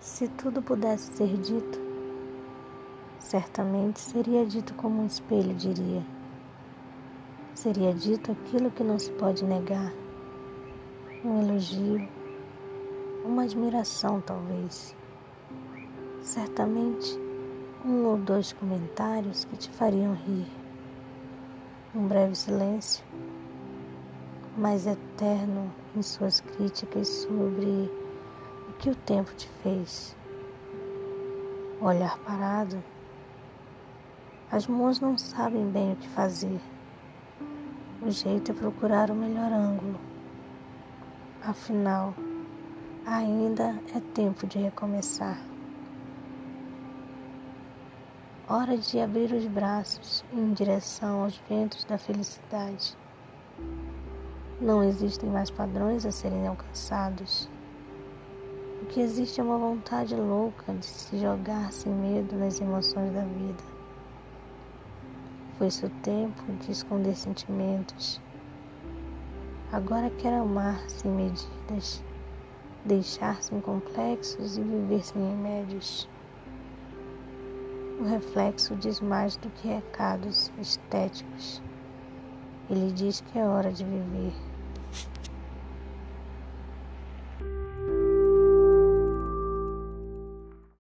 Se tudo pudesse ser dito, certamente seria dito como um espelho diria. Seria dito aquilo que não se pode negar. Um elogio, uma admiração talvez. Certamente um ou dois comentários que te fariam rir. Um breve silêncio, mas eterno em suas críticas sobre que o tempo te fez. olhar parado, as mãos não sabem bem o que fazer. O jeito é procurar o melhor ângulo. Afinal, ainda é tempo de recomeçar. Hora de abrir os braços em direção aos ventos da felicidade. Não existem mais padrões a serem alcançados. O que existe é uma vontade louca de se jogar sem medo nas emoções da vida. Foi-se o tempo de esconder sentimentos. Agora quero amar sem medidas, deixar sem complexos e viver sem remédios. O reflexo diz mais do que recados estéticos. Ele diz que é hora de viver.